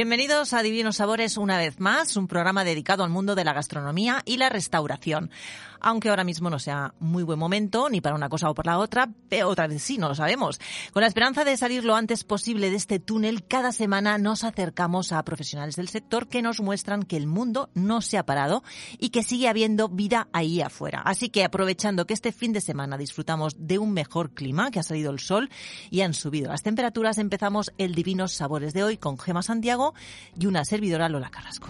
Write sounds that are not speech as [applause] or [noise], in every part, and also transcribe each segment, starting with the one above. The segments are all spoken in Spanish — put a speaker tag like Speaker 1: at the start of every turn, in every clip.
Speaker 1: Bienvenidos a Divinos Sabores una vez más, un programa dedicado al mundo de la gastronomía y la restauración. Aunque ahora mismo no sea muy buen momento, ni para una cosa o por la otra, pero otra vez sí, no lo sabemos. Con la esperanza de salir lo antes posible de este túnel, cada semana nos acercamos a profesionales del sector que nos muestran que el mundo no se ha parado y que sigue habiendo vida ahí afuera. Así que aprovechando que este fin de semana disfrutamos de un mejor clima, que ha salido el sol y han subido las temperaturas, empezamos el Divinos Sabores de hoy con Gema Santiago y una servidora Lola Carrasco.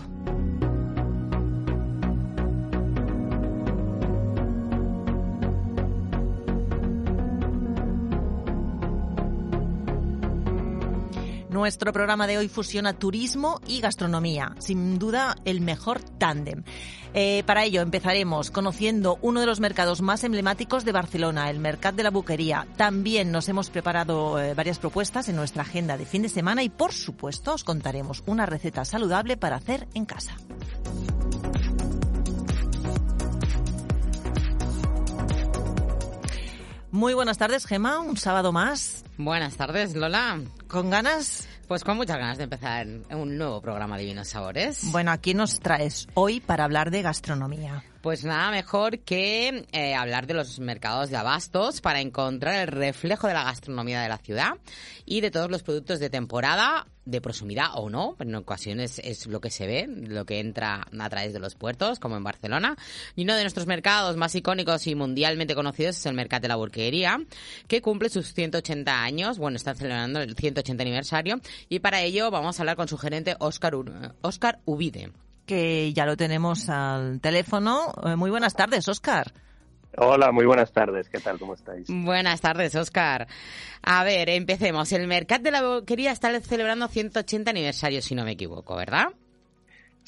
Speaker 1: Nuestro programa de hoy fusiona turismo y gastronomía, sin duda el mejor tándem. Eh, para ello empezaremos conociendo uno de los mercados más emblemáticos de Barcelona, el Mercat de la Buquería. También nos hemos preparado eh, varias propuestas en nuestra agenda de fin de semana y por supuesto os contaremos una receta saludable para hacer en casa. Muy buenas tardes, Gema. Un sábado más.
Speaker 2: Buenas tardes, Lola.
Speaker 1: ¿Con ganas?
Speaker 2: Pues con muchas ganas de empezar un nuevo programa Divinos Sabores.
Speaker 1: Bueno, aquí nos traes hoy para hablar de gastronomía.
Speaker 2: Pues nada mejor que eh, hablar de los mercados de abastos para encontrar el reflejo de la gastronomía de la ciudad y de todos los productos de temporada, de proximidad o no, pero en ocasiones es lo que se ve, lo que entra a través de los puertos, como en Barcelona. Y uno de nuestros mercados más icónicos y mundialmente conocidos es el Mercat de la Burquería, que cumple sus 180 años, bueno, está celebrando el 180 aniversario, y para ello vamos a hablar con su gerente Oscar, Oscar Ubide
Speaker 1: que ya lo tenemos al teléfono. Eh, muy buenas tardes, Oscar.
Speaker 3: Hola, muy buenas tardes. ¿Qué tal? ¿Cómo estáis?
Speaker 2: Buenas tardes, Oscar. A ver, empecemos. El Mercat de la Boquería está celebrando 180 aniversario, si no me equivoco, ¿verdad?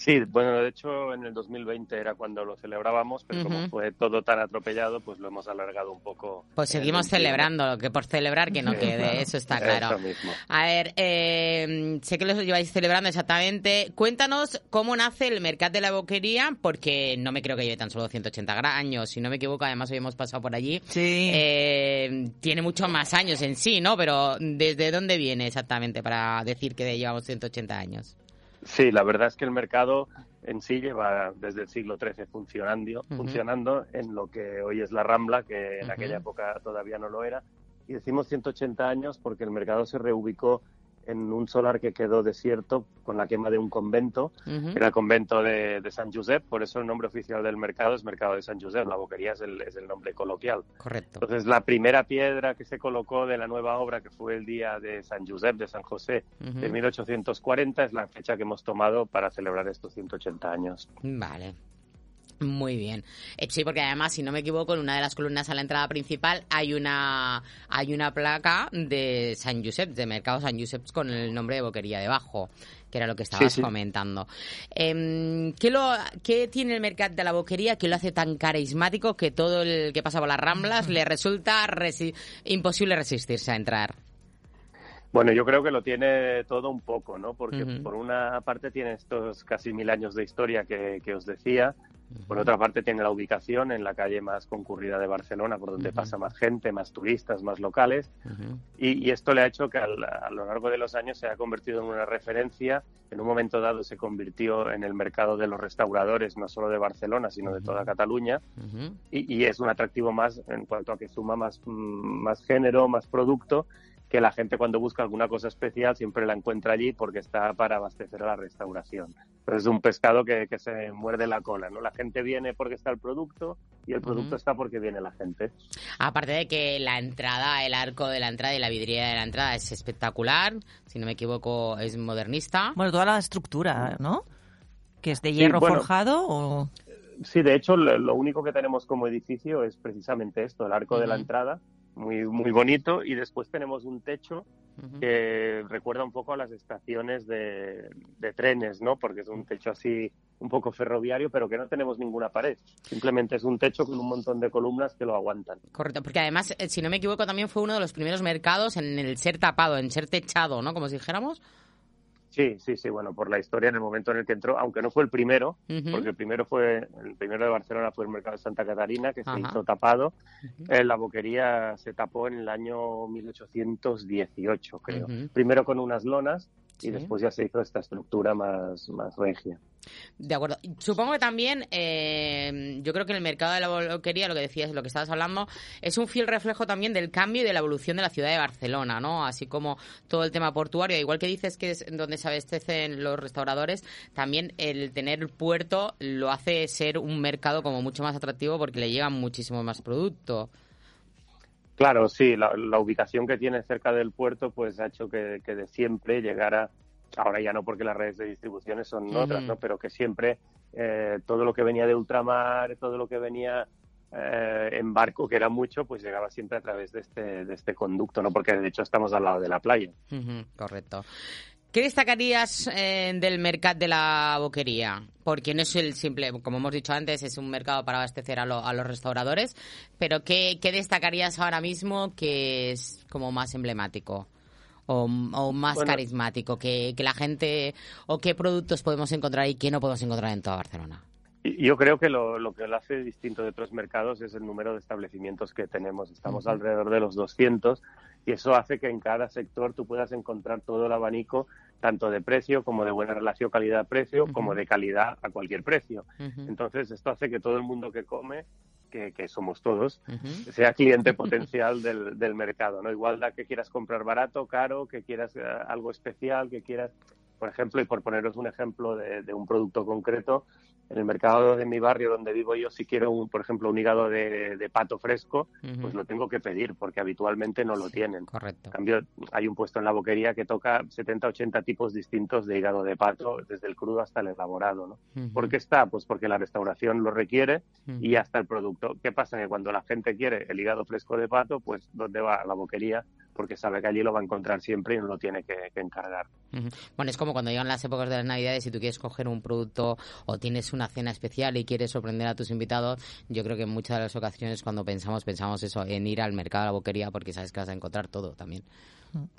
Speaker 3: Sí, bueno, de hecho en el 2020 era cuando lo celebrábamos, pero como fue todo tan atropellado, pues lo hemos alargado un poco.
Speaker 2: Pues seguimos celebrando, lo que por celebrar que no quede, eso está claro. A ver, eh, sé que lo lleváis celebrando exactamente. Cuéntanos cómo nace el Mercat de la Boquería, porque no me creo que lleve tan solo 180 años, si no me equivoco, además hoy hemos pasado por allí.
Speaker 1: Sí.
Speaker 2: Eh, tiene muchos más años en sí, ¿no? Pero ¿desde dónde viene exactamente para decir que llevamos 180 años?
Speaker 3: Sí, la verdad es que el mercado en sí lleva desde el siglo XIII funcionando, funcionando en lo que hoy es la Rambla, que en aquella época todavía no lo era. Y decimos 180 años porque el mercado se reubicó en un solar que quedó desierto con la quema de un convento, que era el convento de, San Josep, por eso el nombre oficial del mercado es Mercado de San Josep, la boquería es el, es el nombre coloquial.
Speaker 2: Correcto.
Speaker 3: Entonces, la primera piedra que se colocó de la nueva obra, que fue el día de San Josep, de San José, de 1840, es la fecha que hemos tomado para celebrar estos 180 años.
Speaker 2: Vale. Muy bien. Eh, sí, porque además, si no me equivoco, en una de las columnas a la entrada principal hay una hay una placa de San Josep, de Mercado San Josep, con el nombre de boquería debajo, que era lo que estabas comentando. Em, ¿qué, lo, ¿Qué tiene el mercado de la boquería que lo hace tan carismático que todo el que pasa por las ramblas le resulta imposible resistirse a entrar?
Speaker 3: Bueno, yo creo que lo tiene todo un poco, ¿no? Porque por una parte tiene estos casi mil años de historia que, que os decía, por otra parte, tiene la ubicación en la calle más concurrida de Barcelona, por donde pasa más gente, más turistas, más locales. y, esto le ha hecho que a lo largo de los años se haya convertido en una referencia. En un momento dado se convirtió en el mercado de los restauradores, no solo de Barcelona, sino de toda Cataluña. y, y, es un atractivo más en cuanto a que suma más, mm, más género, más producto que la gente cuando busca alguna cosa especial siempre la encuentra allí porque está para abastecer a la restauración. Pero es un pescado que, se muerde la cola, ¿no? La gente viene porque está el producto y el producto está porque viene la gente.
Speaker 2: Aparte de que la entrada, el arco de la entrada y la vidriera de la entrada es espectacular, si no me equivoco es modernista.
Speaker 1: Bueno, toda la estructura, ¿no? Que es de hierro forjado o...
Speaker 3: Sí, de hecho lo, único que tenemos como edificio es precisamente esto, el arco de la entrada muy, muy bonito. Y después tenemos un techo que recuerda un poco a las estaciones de, trenes, ¿no? Porque es un techo así un poco ferroviario, pero que no tenemos ninguna pared. Simplemente es un techo con un montón de columnas que lo aguantan.
Speaker 2: Correcto, porque además, eh, si no me equivoco, también fue uno de los primeros mercados en el ser tapado, en ser techado, ¿no? Como si dijéramos.
Speaker 3: Sí, sí, sí, bueno, por la historia en el momento en el que entró, aunque no fue el primero, porque el primero fue, el primero de Barcelona fue el mercado de Santa Catarina, que se hizo tapado. Eh, la boquería se tapó en el año 1818, creo. Primero con unas lonas y después ya se hizo esta estructura más, más regia.
Speaker 2: De acuerdo. Supongo que también, eh, yo creo que el mercado de la boquería, lo que decías, lo que estabas hablando, es un fiel reflejo también del cambio y de la evolución de la ciudad de Barcelona, ¿no? Así como todo el tema portuario, igual que dices que es donde se abastecen los restauradores, también el tener el puerto lo hace ser un mercado como mucho más atractivo porque le llegan muchísimo más producto.
Speaker 3: Claro, sí, la, ubicación que tiene cerca del puerto pues ha hecho que, de siempre llegara, ahora ya no porque las redes de distribución son otras, ¿no? Pero que siempre eh, todo lo que venía de ultramar, todo lo que venía eh, en barco, que era mucho, pues llegaba siempre a través de este, de este conducto, ¿no? Porque de hecho estamos al lado de la playa.
Speaker 2: correcto. ¿Qué destacarías eh, del mercado de la boquería? Porque no es el simple, como hemos dicho antes, es un mercado para abastecer a, los restauradores, pero ¿qué, destacarías ahora mismo que es como más emblemático? O, más carismático, que, la gente, o qué productos podemos encontrar y qué no podemos encontrar en toda Barcelona.
Speaker 3: Yo creo que lo, lo, que lo hace distinto de otros mercados es el número de establecimientos que tenemos. Estamos alrededor de los 200 y eso hace que en cada sector tú puedas encontrar todo el abanico tanto de precio como de buena relación calidad-precio como de calidad a cualquier precio. Entonces esto hace que todo el mundo que come que, somos todos, sea cliente [laughs] potencial del, del, mercado, ¿no? Igual da que quieras comprar barato, caro, que quieras eh, algo especial, que quieras, por ejemplo, y por poneros un ejemplo de un producto concreto, en el mercado de mi barrio donde vivo yo, si quiero, un, por ejemplo, un hígado de, pato fresco, pues lo tengo que pedir porque habitualmente no lo tienen.
Speaker 2: Correcto. En
Speaker 3: cambio, hay un puesto en la boquería que toca 70, 80 tipos distintos de hígado de pato, desde el crudo hasta el elaborado. ¿no? ¿Por qué está? Pues porque la restauración lo requiere y hasta el producto. ¿Qué pasa? Que cuando la gente quiere el hígado fresco de pato, pues ¿dónde va? la boquería porque sabe que allí lo va a encontrar siempre y no lo tiene que, encargar.
Speaker 2: Bueno, es como cuando llegan las épocas de las Navidades y tú quieres coger un producto o tienes una cena especial y quieres sorprender a tus invitados. Yo creo que en muchas de las ocasiones cuando pensamos, pensamos eso, en ir al mercado de la boquería porque sabes que vas a encontrar todo también.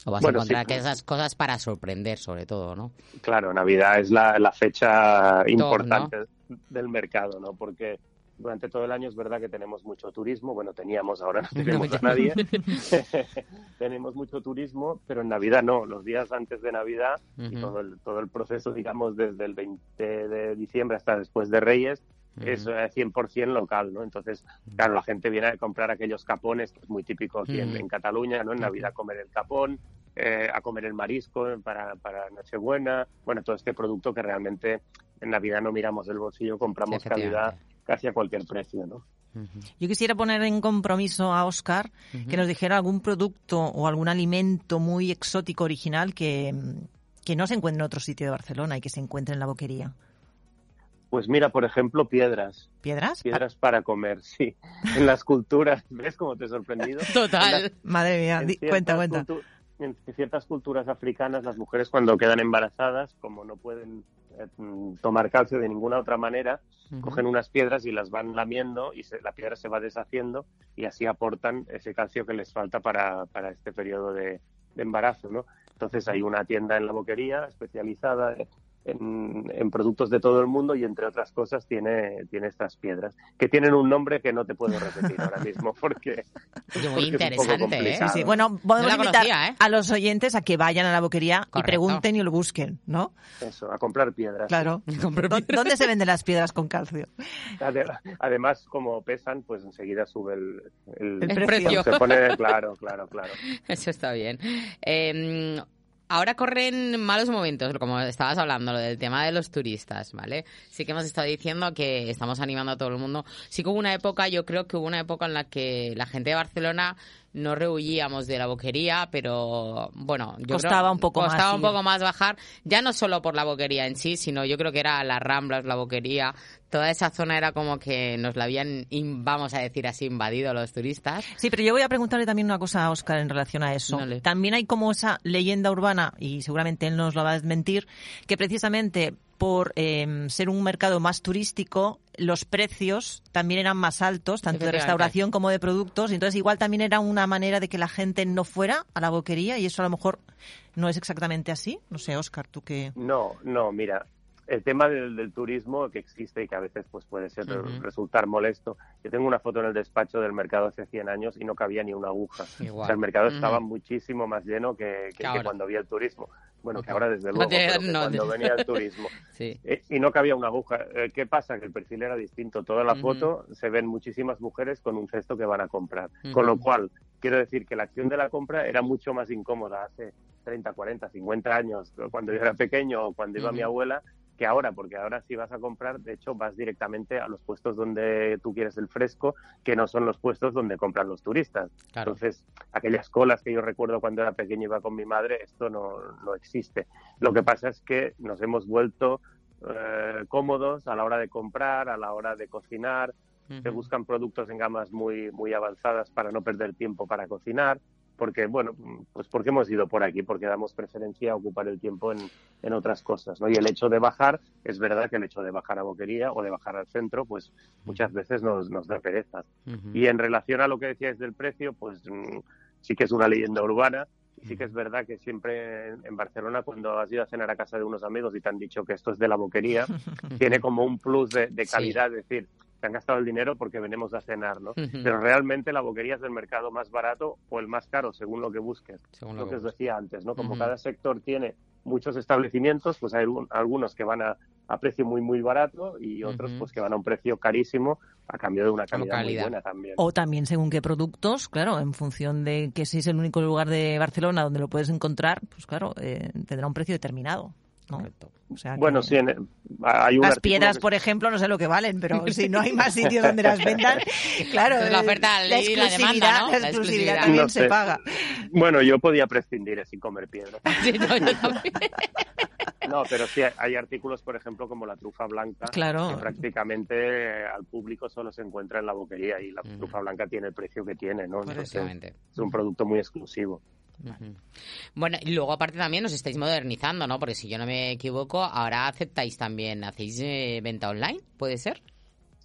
Speaker 2: O vas a encontrar esas cosas para sorprender, sobre todo, ¿no?
Speaker 3: Claro, Navidad es la, fecha importante del mercado, ¿no? Porque durante todo el año es verdad que tenemos mucho turismo, bueno, teníamos, ahora no [laughs] tenemos a nadie, [laughs] [laughs] tenemos mucho turismo, pero en Navidad no, los días antes de Navidad y todo el, todo el proceso, digamos, desde el 20 de diciembre hasta después de Reyes, es 100% eh, local, ¿no? Entonces, claro, la gente viene a comprar aquellos capones, que es muy típico aquí en, Cataluña, ¿no? En Navidad comer el capón, eh, a comer el marisco para, para Nochebuena, bueno, todo este producto que realmente en Navidad no miramos el bolsillo, compramos calidad casi a cualquier precio, ¿no?
Speaker 1: Yo quisiera poner en compromiso a Oscar que nos dijera algún producto o algún alimento muy exótico original que, no se encuentre en otro sitio de Barcelona y que se encuentre en la boquería.
Speaker 3: Pues mira, por ejemplo, piedras.
Speaker 1: ¿Piedras?
Speaker 3: Piedras para comer, sí. [laughs] En las culturas, ¿ves cómo te he sorprendido?
Speaker 2: Total.
Speaker 1: Madre mía, cuenta, cuenta.
Speaker 3: En ciertas culturas africanas, las mujeres cuando quedan embarazadas, como no pueden tomar calcio de ninguna otra manera, cogen unas piedras y las van lamiendo y la piedra se va deshaciendo y así aportan ese calcio que les falta para, para este periodo de, de embarazo, ¿no? Entonces hay una tienda en la boquería especializada en, productos de todo el mundo y entre otras cosas tiene, tiene estas piedras que tienen un nombre que no te puedo repetir ahora mismo [laughs] porque,
Speaker 2: muy interesante
Speaker 1: ¿eh? bueno podemos invitar ¿eh? a los oyentes a que vayan a la boquería y pregunten y lo busquen ¿no?
Speaker 3: eso a comprar piedras.
Speaker 1: Claro. [laughs] ¿dónde se venden las piedras con calcio?
Speaker 3: además como pesan pues enseguida sube el,
Speaker 2: el, precio.
Speaker 3: se pone claro claro claro. [laughs]
Speaker 2: Eso está bien. Eh, Ahora corren malos momentos, como estabas hablando, lo del tema de los turistas, ¿vale? Sí que hemos estado diciendo que estamos animando a todo el mundo. Sí que hubo una época, yo creo que hubo una época en la que la gente de Barcelona no rehuíamos de la boquería, pero bueno,
Speaker 1: yo costaba un poco
Speaker 2: costaba
Speaker 1: más,
Speaker 2: un poco más bajar, ya no solo por la boquería en sí, sino yo creo que era las Ramblas, la boquería, toda esa zona era como que nos la habían, vamos a decir así, invadido los turistas.
Speaker 1: Sí, pero yo voy a preguntarle también una cosa a Oscar en relación a eso. También hay como esa leyenda urbana, y seguramente él nos lo va a desmentir, que precisamente por em, ser un mercado más turístico, los precios también eran más altos, tanto de restauración como de productos. Entonces, igual también era una manera de que la gente no fuera a la boquería y eso a lo mejor no es exactamente así. No sé, Oscar, tú qué.
Speaker 3: No, no, mira. El tema del, turismo que existe y que a veces pues puede ser resultar molesto. Yo tengo una foto en el despacho del mercado hace 100 años y no cabía ni una aguja. O sea, el mercado estaba muchísimo más lleno que, cuando había el turismo. Bueno, que ahora desde luego, cuando venía el [laughs] turismo. Eh, y no cabía una aguja. Eh, ¿Qué pasa? Que el perfil era distinto. Toda la foto se ven muchísimas mujeres con un cesto que van a comprar. Con lo cual, quiero decir que la acción de la compra era mucho más incómoda hace 30, 40, 50 años, cuando yo era pequeño o cuando iba mi abuela, que ahora, porque ahora si vas a comprar, de hecho, vas directamente a los puestos donde tú quieres el fresco, que no son los puestos donde compran los turistas. Entonces, aquellas colas que yo recuerdo cuando era pequeño iba con mi madre, esto no, no existe. Lo que pasa es que nos hemos vuelto eh, cómodos a la hora de comprar, a la hora de cocinar, se buscan productos en gamas muy, muy avanzadas para no perder tiempo para cocinar porque, bueno, pues porque hemos ido por aquí, porque damos preferencia a ocupar el tiempo en, en, otras cosas, ¿no? Y el hecho de bajar, es verdad que el hecho de bajar a Boquería o de bajar al centro, pues muchas veces nos, nos da pereza. Y en relación a lo que decíais del precio, pues mm, sí que es una leyenda urbana, sí que es verdad que siempre en Barcelona, cuando has ido a cenar a casa de unos amigos y te han dicho que esto es de la boquería, [laughs] tiene como un plus de, calidad. Es decir, se han gastado el dinero porque venimos a cenar, ¿no? Pero realmente la boquería es el mercado más barato o el más caro, según lo que busques. Según lo, que os decía antes, ¿no? Como cada sector tiene muchos establecimientos, pues hay algunos que van a, a precio muy, muy barato y otros pues que van a un precio carísimo a cambio de una calidad, muy buena también.
Speaker 1: O también según qué productos, claro, en función de que si es el único lugar de Barcelona donde lo puedes encontrar, pues claro, eh, tendrá un precio determinado
Speaker 3: bueno, sí, hay
Speaker 1: Las piedras, por ejemplo, no sé lo que valen, pero [laughs] si no hay más sitios donde las vendan, [laughs] claro.
Speaker 2: la oferta la y la demanda, ¿no?
Speaker 1: La exclusividad, también se paga.
Speaker 3: Bueno, yo podía prescindir sin comer piedra. [laughs] no, pero sí, hay artículos, por ejemplo, como la trufa blanca,
Speaker 1: claro.
Speaker 3: que prácticamente al público solo se encuentra en la boquería y la mm. trufa blanca tiene el precio que tiene, ¿no? es un producto muy exclusivo.
Speaker 2: Bueno, y luego aparte también os estáis modernizando, ¿no? Porque si yo no me equivoco, ahora aceptáis también, ¿hacéis eh, venta online? ¿Puede ser?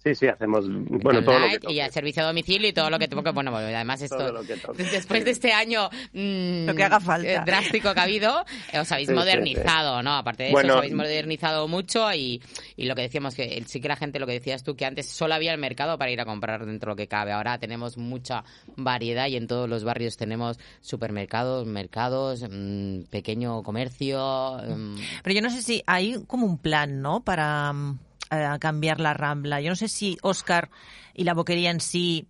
Speaker 3: Sí, sí, hacemos bueno, todo lo que
Speaker 2: Y a servicio a domicilio y todo lo que tengo que... Bueno, además esto... Después de este año...
Speaker 1: Mm, lo que haga falta.
Speaker 2: Eh, drástico que ha habido, eh, os habéis modernizado, ¿no? Aparte de eso, os habéis modernizado mucho y, y lo que decíamos, que sí que la gente, lo que decías tú, que antes solo había el mercado para ir a comprar dentro de lo que cabe. Ahora tenemos mucha variedad y en todos los barrios tenemos supermercados, mercados, mm, pequeño comercio...
Speaker 1: Mm. Pero yo no sé si hay como un plan, ¿no? Para a cambiar la Rambla. Yo no sé si Oscar y la boquería en sí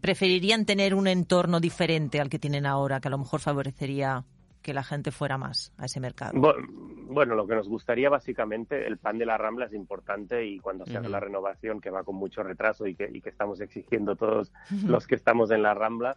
Speaker 1: preferirían tener un entorno diferente al que tienen ahora, que a lo mejor favorecería que la gente fuera más a ese mercado?
Speaker 3: Bueno, lo que nos gustaría básicamente, el pan de la Rambla es importante y cuando se haga la renovación, que va con mucho retraso y que, estamos exigiendo todos los que estamos en la Rambla,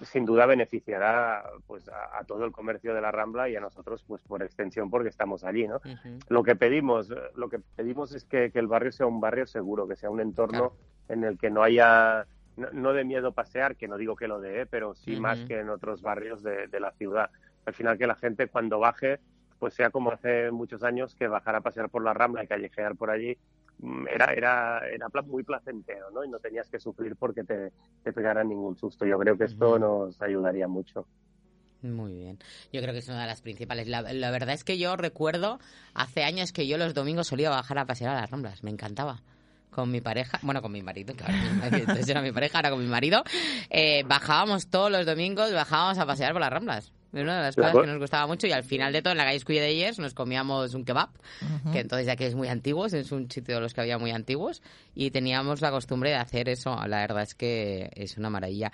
Speaker 3: sin duda beneficiará pues a, todo el comercio de la Rambla y a nosotros pues por extensión porque estamos allí, ¿no? Lo que pedimos, lo que pedimos es que, el barrio sea un barrio seguro, que sea un entorno en el que no haya no, de miedo pasear, que no digo que lo dé, pero sí más que en otros barrios de, de la ciudad al final que la gente cuando baje, pues sea como hace muchos años que bajar a pasear por la Rambla y callejear por allí, mm, era, era, era muy placentero, ¿no? Y no tenías que sufrir porque te, te pegaran ningún susto. Yo creo que esto nos ayudaría mucho.
Speaker 2: Muy bien. Yo creo que es una de las principales. La, la, verdad es que yo recuerdo hace años que yo los domingos solía bajar a pasear a las Ramblas. Me encantaba con mi pareja, bueno, con mi marido, claro, entonces era mi pareja, ahora con mi marido, eh, bajábamos todos los domingos, bajábamos a pasear por las Ramblas una de las cosas que nos gustaba mucho y al final de todo en la calle Escuilla de Yers nos comíamos un kebab, que entonces ya que es muy antiguo, es un sitio de los que había muy antiguos y teníamos la costumbre de hacer eso, la verdad es que es una maravilla.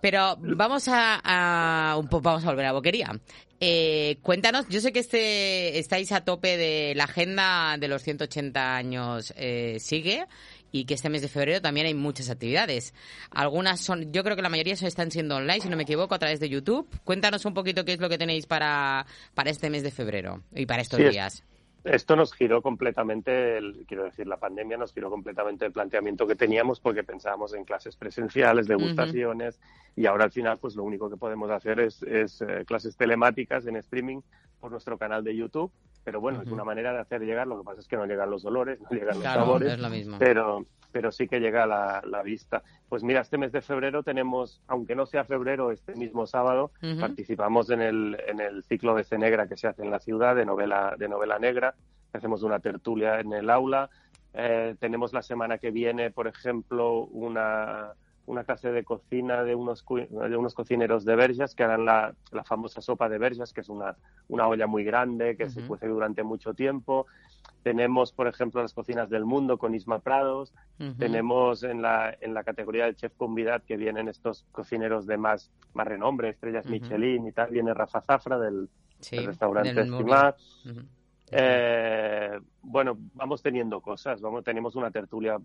Speaker 2: Pero vamos a, un poco, vamos a volver a Boquería. Eh, cuéntanos, yo sé que este estáis a tope de la agenda de los 180 años eh, sigue y que este mes de febrero también hay muchas actividades. Algunas son, yo creo que la mayoría están siendo online, si no me equivoco, a través de YouTube. Cuéntanos un poquito qué es lo que tenéis para, para este mes de febrero y para estos días.
Speaker 3: Esto nos giró completamente, quiero decir, la pandemia nos giró completamente el planteamiento que teníamos porque pensábamos en clases presenciales, degustaciones y ahora al final pues lo único que podemos hacer es, es eh, clases telemáticas en streaming por nuestro canal de YouTube pero bueno, es una manera de hacer llegar, lo que pasa es que no llegan los olores, no llegan los sabores, Pero, pero sí que llega la, la, vista. Pues mira, este mes de febrero tenemos, aunque no sea febrero, este mismo sábado, participamos en el, en el ciclo de Cenegra que se hace en la ciudad, de novela, de novela negra, hacemos una tertulia en el aula. Eh, tenemos la semana que viene, por ejemplo, una, una clase de cocina de unos, de unos cocineros de Berjas que harán la, la famosa sopa de Berjas, que es una, una olla muy grande que se cuece durante mucho tiempo. Tenemos, por ejemplo, las cocinas del mundo con Isma Prados. Tenemos en la, en la categoría del chef convidat que vienen estos cocineros de más, más renombre, estrellas Michelin y tal. Viene Rafa Zafra del, restaurante Estimar. Eh, bueno, vamos teniendo cosas. Vamos, tenemos una tertulia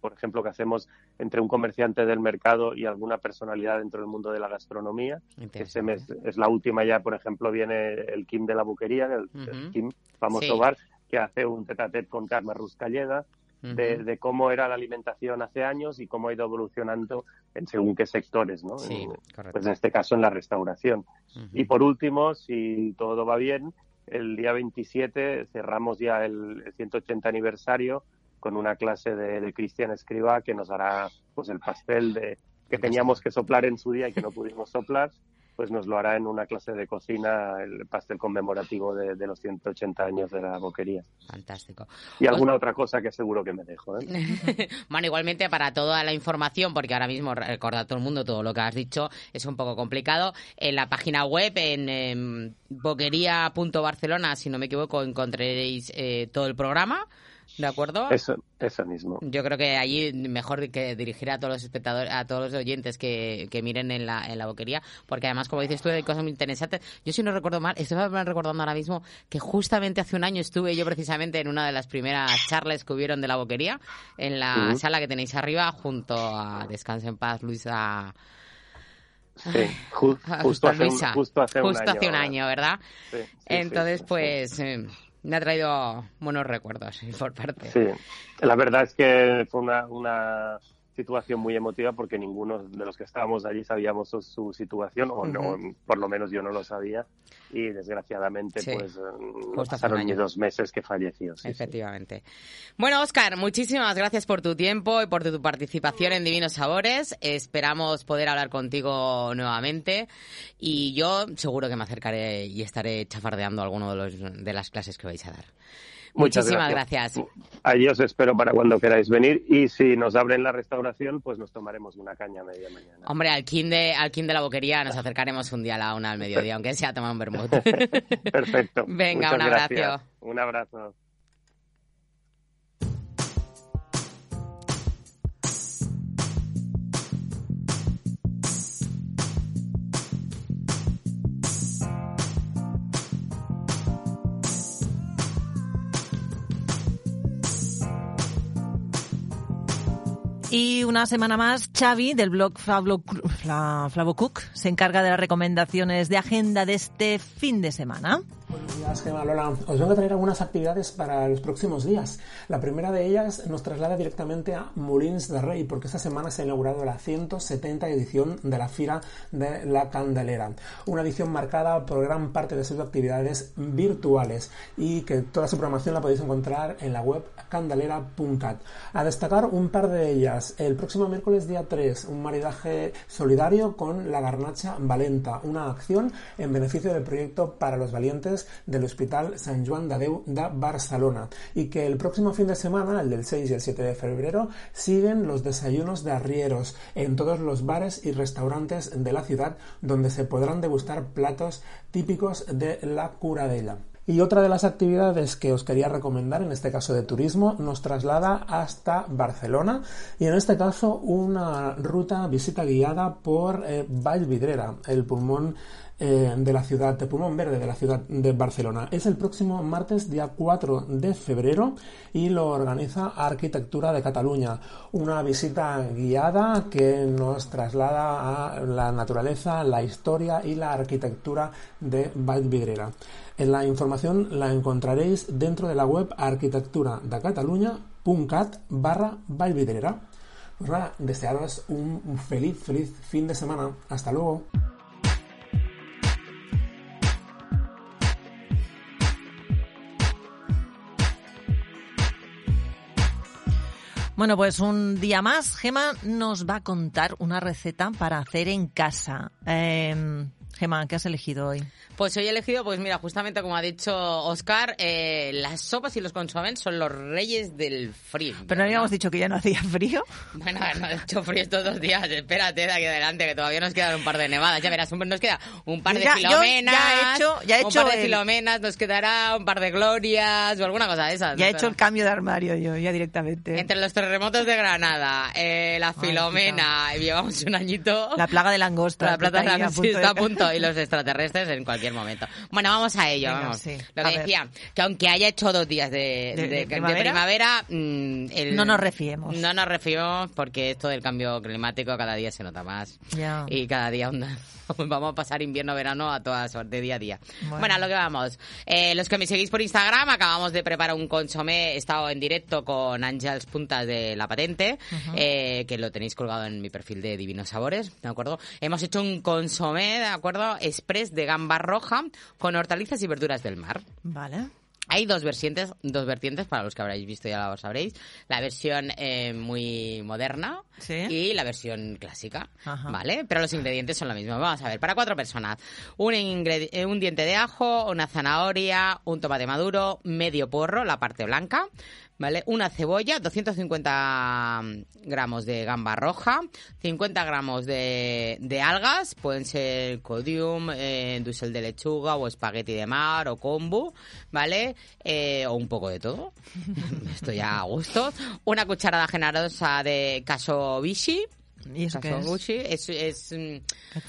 Speaker 3: por ejemplo, que hacemos entre un comerciante del mercado y alguna personalidad dentro del mundo de la gastronomía. Este mes es la última ya, por ejemplo, viene el Kim de la Buquería, el, Kim, famoso bar, que hace un tete con Carmen Ruscalleda. de, cómo era la alimentación hace años y cómo ha ido evolucionando en según qué sectores, ¿no? pues en este caso en la restauración. Y por último, si todo va bien, el día 27 cerramos ya el 180 aniversario con una clase de, Cristian Escriba que nos hará pues el pastel de que teníamos que soplar en su día y que no pudimos soplar, pues nos lo hará en una clase de cocina el pastel conmemorativo de, los 180 años de la boquería.
Speaker 2: Fantástico.
Speaker 3: Y alguna otra cosa que seguro que me dejo. ¿eh? [laughs]
Speaker 2: bueno, igualmente para toda la información, porque ahora mismo recordar todo el mundo todo lo que has dicho es un poco complicado, en la página web, en, boquería.barcelona, si no me equivoco, encontraréis eh, todo el programa. ¿De acuerdo?
Speaker 3: Eso, eso mismo.
Speaker 2: Yo creo que allí mejor que dirigir a todos los espectadores, a todos los oyentes que, miren en la, en la boquería, porque además, como dices tú, hay cosas muy interesantes. Yo si no recuerdo mal, estoy recordando ahora mismo que justamente hace un año estuve yo precisamente en una de las primeras charlas que hubieron de la boquería, en la sala que tenéis arriba, junto a Descanse en Paz, Luisa.
Speaker 3: Sí, [laughs] justo, hace un, justo, hace,
Speaker 2: un año, ¿verdad? Entonces, pues, eh, me ha traído buenos recuerdos [laughs] por parte.
Speaker 3: Sí, la verdad es que fue una, una situación muy emotiva porque ninguno de los que estábamos allí sabíamos su, situación, o no, por lo menos yo no lo sabía, y desgraciadamente pues pasaron dos meses que falleció.
Speaker 2: Efectivamente. Bueno, Oscar, muchísimas gracias por tu tiempo y por tu participación en Divinos Sabores. Esperamos poder hablar contigo nuevamente y yo seguro que me acercaré y estaré chafardeando alguno de, los, de las clases que vais a dar. Muchísimas gracias.
Speaker 3: Allí os espero para cuando queráis venir y si nos abren la restauración, pues nos tomaremos una caña media mañana.
Speaker 2: Hombre, al kin de, al de la boquería nos acercaremos un día a la una al mediodía, aunque sea tomar un vermut. [laughs]
Speaker 3: Perfecto. [laughs]
Speaker 2: Venga, un abrazo.
Speaker 3: Un abrazo.
Speaker 1: Y una semana más, Xavi, del blog Flavlo, Cook, se encarga de las recomendaciones de agenda de este fin de semana.
Speaker 4: Gemma Lola. Os vengo a traer algunas actividades para los próximos días. La primera de ellas nos traslada directamente a Molins de Rey, porque esta semana se ha inaugurado la 170 edición de la Fira de la Candelera. Una edición marcada por gran parte de sus actividades virtuales y que toda su programación la podéis encontrar en la web candelera.cat. A destacar un par de ellas. El próximo miércoles día 3, un maridaje solidario con la garnacha valenta, una acción en beneficio del proyecto para los valientes Hospital San Juan de de Barcelona y que el próximo fin de semana, el del 6 y el 7 de febrero, siguen los desayunos de arrieros en todos los bares y restaurantes de la ciudad donde se podrán degustar platos típicos de la curadela. Y otra de las actividades que os quería recomendar, en este caso de turismo, nos traslada hasta Barcelona y en este caso una ruta visita guiada por eh, Vallvidrera, el pulmón eh, de la ciudad, de Pulmón Verde de la ciudad de Barcelona. Es el próximo martes, día 4 de febrero, y lo organiza Arquitectura de Cataluña. Una visita guiada que nos traslada a la naturaleza, la historia y la arquitectura de Vallvidrera. En la información la encontraréis dentro de la web arquitectura de Cataluña.cat barra Vallvidrera. Pues nada, desearos un feliz, feliz fin de semana. Hasta luego.
Speaker 1: Bueno, pues un día más, Gema nos va a contar una receta para hacer en casa. Em, Gemma, ¿qué has elegido hoy?
Speaker 2: Pues hoy he elegido, pues mira, justamente como ha dicho Oscar, eh, las sopas y los consomés son los reyes del frío.
Speaker 1: Pero no habíamos dicho que ya no hacía frío. [laughs]
Speaker 2: Bueno, no ha hecho frío estos dos días. Espérate de aquí adelante, que todavía nos quedan un par de nevadas. Ya verás, nos queda un par de
Speaker 1: Ya-
Speaker 2: filomenas.
Speaker 1: ya he hecho- ya he
Speaker 2: un
Speaker 1: hecho
Speaker 2: par de
Speaker 1: el-
Speaker 2: filomenas, nos quedará un par de glorias o alguna cosa de esas.
Speaker 1: Ya he hecho el cambio de armario yo, ya directamente.
Speaker 2: Entre los terremotos de Granada, eh, la filomena, llevamos un añito.
Speaker 1: La plaga de [laughs] langosta.
Speaker 2: La plata de la
Speaker 1: a
Speaker 2: sí,
Speaker 1: punto de
Speaker 2: está a
Speaker 1: caer.
Speaker 2: Y los extraterrestres en cualquier momento. Bueno, vamos a ello,
Speaker 1: Venga,
Speaker 2: vamos.
Speaker 1: sí.
Speaker 2: Lo
Speaker 1: A
Speaker 2: que
Speaker 1: ver.
Speaker 2: decía, que aunque haya hecho dos días de,
Speaker 1: ¿De-
Speaker 2: de-
Speaker 1: de
Speaker 2: de
Speaker 1: primavera?
Speaker 2: mm, el-
Speaker 1: No nos refiemos.
Speaker 2: No nos refiemos porque esto del cambio climático cada día se nota más. Y cada día onda- [laughs] vamos a pasar invierno-verano a todas horas, de día a día.
Speaker 1: Bueno.
Speaker 2: Bueno, a lo que vamos. Eh, los que me seguís por Instagram, acabamos de preparar un consomé. He estado en directo con Ángels Puntas de La Patente, eh, que lo tenéis colgado en mi perfil de Divinos Sabores, ¿de acuerdo? Hemos hecho un consomé, ¿de acuerdo? Express de gamba roja con hortalizas y verduras del mar.
Speaker 1: Vale.
Speaker 2: Hay dos vertientes, dos vertientes para los que habréis visto ya lo sabréis. La versión eh, muy moderna
Speaker 1: Sí.
Speaker 2: y la versión clásica,
Speaker 1: Ajá.
Speaker 2: ¿vale? Pero los ingredientes son los mismos. Vamos a ver, para cuatro personas, un, eh, un diente de ajo, una zanahoria, un tomate maduro, medio porro, la parte blanca, ¿vale? Una cebolla, 250 gramos de gamba roja, 50 gramos de, de algas, pueden ser codium, eh, dusel de lechuga o espagueti de mar o kombu, ¿vale? Eh, o un poco de todo. [laughs] Estoy a gusto. Una cucharada generosa de casobishi.
Speaker 1: ¿Y eso qué es?
Speaker 2: Es, es, mm,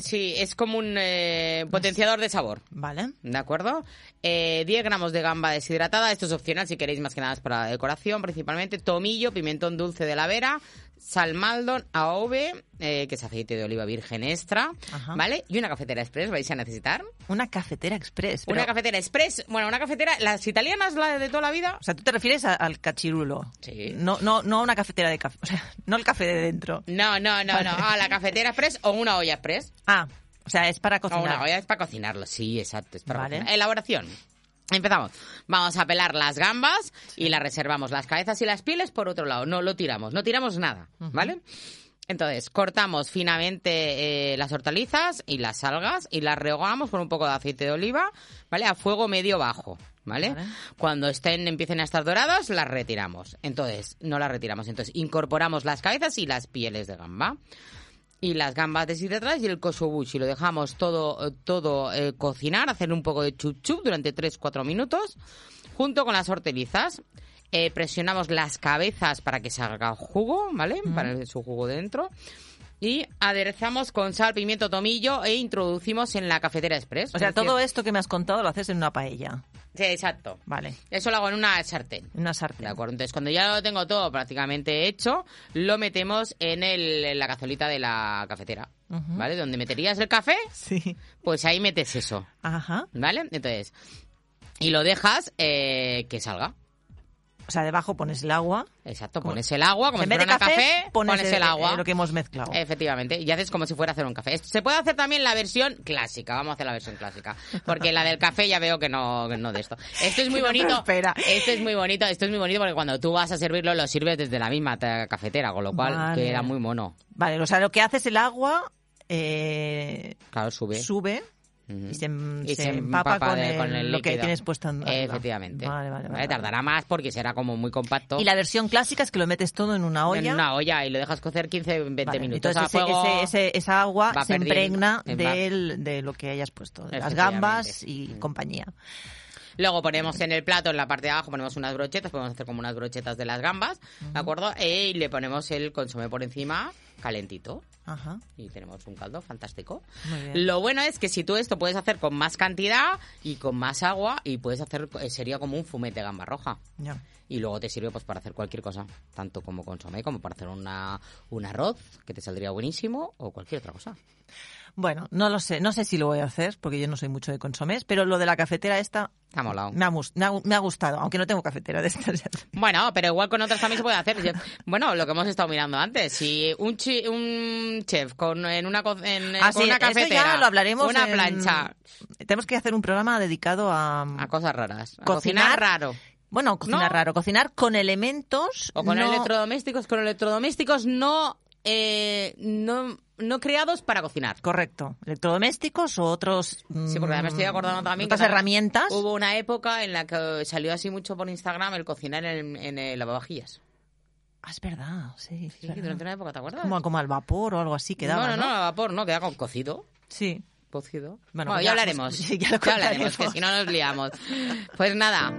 Speaker 2: sí, es como un eh, potenciador de sabor.
Speaker 1: Vale.
Speaker 2: ¿De acuerdo? Eh, 10 gramos de gamba deshidratada, esto es opcional si queréis más que nada es para la decoración, principalmente tomillo, pimentón dulce de la vera, salmaldon, AOV, eh, que es aceite de oliva virgen extra,
Speaker 1: Ajá.
Speaker 2: ¿vale? Y una cafetera express, vais a necesitar.
Speaker 1: Una cafetera express. pero-
Speaker 2: Una cafetera express, bueno, una cafetera, las italianas, la de toda la vida.
Speaker 1: O sea, tú te refieres a- al cachirulo.
Speaker 2: Sí.
Speaker 1: No, no, no a una cafetera de café. O sea, [laughs] no el café de dentro.
Speaker 2: No, no, no, no, a la cafetera express o una olla express.
Speaker 1: Ah, o sea, es para
Speaker 2: O
Speaker 1: cocinar.
Speaker 2: una olla es para cocinarlo, sí, exacto, es para
Speaker 1: Vale.
Speaker 2: cocinar. Elaboración. Empezamos. Vamos a pelar las gambas y las reservamos las cabezas y las pieles por otro lado. No lo tiramos, no tiramos nada, ¿vale? Entonces, cortamos finamente eh, las hortalizas y las algas y las rehogamos con un poco de aceite de oliva, ¿vale? A fuego medio bajo, ¿vale?
Speaker 1: Vale.
Speaker 2: Cuando estén empiecen a estar doradas, las retiramos. Entonces, no las retiramos. Entonces, incorporamos las cabezas y las pieles de gamba y las gambas deshidratadas y el kosobushi. Lo dejamos todo, eh, todo eh, cocinar, hacer un poco de chup chup durante 3-4 minutos, junto con las hortalizas. Eh, presionamos las cabezas para que salga jugo, ¿vale? Para su jugo dentro. Y aderezamos con sal, pimiento, tomillo e introducimos en la cafetera express.
Speaker 1: O sea, todo esto que me has contado lo haces en una paella.
Speaker 2: Sí, exacto.
Speaker 1: Vale.
Speaker 2: Eso lo hago en una sartén.
Speaker 1: Una sartén.
Speaker 2: De acuerdo, entonces cuando ya lo tengo todo prácticamente hecho, lo metemos en, el, en la cazolita de la cafetera. ¿vale? Donde meterías el café,
Speaker 1: Sí.
Speaker 2: pues ahí metes eso,
Speaker 1: Ajá.
Speaker 2: ¿vale? Entonces, y lo dejas eh, que salga.
Speaker 1: O sea, debajo pones el agua.
Speaker 2: Exacto, pones el agua, como
Speaker 1: en
Speaker 2: si
Speaker 1: de
Speaker 2: fuera un
Speaker 1: café,
Speaker 2: café,
Speaker 1: pones,
Speaker 2: pones el agua.
Speaker 1: eh, lo que hemos mezclado.
Speaker 2: Efectivamente, y haces como si fuera a hacer un café. Se puede hacer también la versión clásica, vamos a hacer la versión clásica, porque la del café ya veo que no, no de esto. Esto es muy [laughs]
Speaker 1: no
Speaker 2: bonito,
Speaker 1: prospera.
Speaker 2: esto es muy bonito, esto es muy bonito porque cuando tú vas a servirlo lo sirves desde la misma cafetera, con lo cual
Speaker 1: Vale.
Speaker 2: queda muy mono.
Speaker 1: Vale, o sea, lo que hace es el agua eh,
Speaker 2: Claro, sube.
Speaker 1: sube
Speaker 2: Ujú.
Speaker 1: y se,
Speaker 2: Y
Speaker 1: se
Speaker 2: se
Speaker 1: empapa,
Speaker 2: empapa
Speaker 1: con, el,
Speaker 2: con el
Speaker 1: lo que tienes puesto en.
Speaker 2: Efectivamente.
Speaker 1: Vale, vale, vale.
Speaker 2: Tardará más porque será como muy compacto.
Speaker 1: Y la versión clásica es que lo metes todo en una olla.
Speaker 2: En una olla y lo dejas cocer 15-20
Speaker 1: Vale,
Speaker 2: minutos
Speaker 1: Entonces ese-
Speaker 2: fuego.
Speaker 1: ese- ese- esa agua se impregna del- de lo que hayas puesto, de las gambas y
Speaker 2: Mm.
Speaker 1: compañía.
Speaker 2: Luego ponemos en el plato, en la parte de abajo, ponemos unas brochetas, podemos hacer como unas brochetas de las gambas, ¿de acuerdo? E- Y le ponemos el consomé por encima, calentito.
Speaker 1: Ajá,
Speaker 2: Y tenemos un caldo fantástico.
Speaker 1: muy bien.
Speaker 2: Lo bueno es que si tú esto puedes hacer con más cantidad y con más agua y puedes hacer, eh, sería como un fumete de gamba roja.
Speaker 1: Ya.
Speaker 2: Y luego te sirve pues para hacer cualquier cosa, tanto como consomé como para hacer una, un arroz, que te saldría buenísimo, o cualquier otra cosa.
Speaker 1: Bueno, no lo sé, no sé si lo voy a hacer porque yo no soy mucho de consomés, pero lo de la cafetera esta
Speaker 2: Está molado.
Speaker 1: me ha, me gustado, aunque no tengo cafetera de estas. [laughs]
Speaker 2: Bueno, pero igual con otras también se puede hacer. Bueno, lo que hemos estado mirando antes. Si un, chi- un chef con, en una, en,
Speaker 1: Ah,
Speaker 2: con
Speaker 1: sí,
Speaker 2: una cafetera,
Speaker 1: ya lo hablaremos
Speaker 2: una
Speaker 1: en-
Speaker 2: plancha,
Speaker 1: Tenemos que hacer un programa dedicado a,
Speaker 2: a cosas raras. A
Speaker 1: Cocinar.
Speaker 2: cocinar, raro.
Speaker 1: bueno, cocinar
Speaker 2: No.
Speaker 1: raro, cocinar con elementos
Speaker 2: O con
Speaker 1: no-
Speaker 2: electrodomésticos. Con electrodomésticos no... Eh, no no creados para cocinar.
Speaker 1: Correcto. Electrodomésticos o otros.
Speaker 2: Sí, porque me estoy acordando también.
Speaker 1: Otras
Speaker 2: que
Speaker 1: herramientas.
Speaker 2: Hubo una época en la que salió así mucho por Instagram el cocinar en, en el lavavajillas.
Speaker 1: Ah, es verdad, sí.
Speaker 2: Sí,
Speaker 1: verdad.
Speaker 2: durante una época, ¿te acuerdas?
Speaker 1: Como, como al vapor o algo así quedaba,
Speaker 2: no,
Speaker 1: ¿no?
Speaker 2: no, no, a vapor, no, queda con cocido.
Speaker 1: Sí.
Speaker 2: Cocido.
Speaker 1: Bueno,
Speaker 2: Bueno,
Speaker 1: pues
Speaker 2: ya
Speaker 1: ya,
Speaker 2: hablaremos.
Speaker 1: sí, [laughs] ya lo
Speaker 2: hablaremos, que si no nos liamos. Pues nada.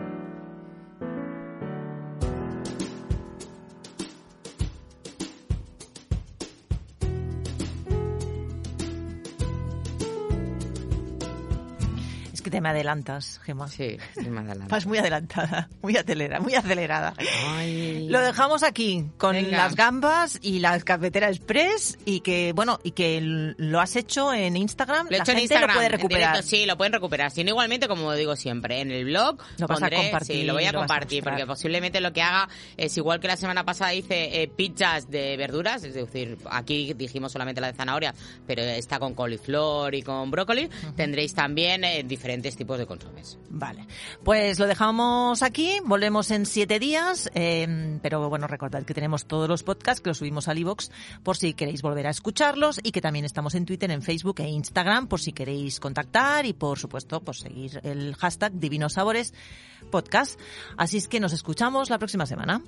Speaker 1: Que te me adelantas, Gemma.
Speaker 2: Sí, es más adelante.
Speaker 1: Vas muy adelantada, muy acelerada, muy acelerada.
Speaker 2: Ay.
Speaker 1: Lo dejamos aquí con
Speaker 2: Venga.
Speaker 1: las gambas y la cafetera express y que bueno y que lo has hecho en Instagram.
Speaker 2: Lo he
Speaker 1: la
Speaker 2: hecho en Instagram.
Speaker 1: lo puede recuperar.
Speaker 2: directo, sí, lo pueden recuperar. Si no, igualmente, como digo siempre, en el blog
Speaker 1: Lo vas a
Speaker 2: pondré-
Speaker 1: compartir,
Speaker 2: Sí, lo voy a
Speaker 1: lo vas a
Speaker 2: compartir, porque posiblemente lo que haga es igual que la semana pasada hice eh, pizzas de verduras, es decir, aquí dijimos solamente la de zanahoria, pero está con coliflor y con brócoli. Tendréis también eh, diferentes tipos de consomés.
Speaker 1: Vale, pues lo dejamos aquí, volvemos en siete días, eh, pero bueno, recordad que tenemos todos los podcasts que los subimos al iVoox por si queréis volver a escucharlos y que también estamos en Twitter, en Facebook e Instagram por si queréis contactar y por supuesto por seguir el hashtag Divinos Sabores Podcast. Así es que nos escuchamos la próxima semana.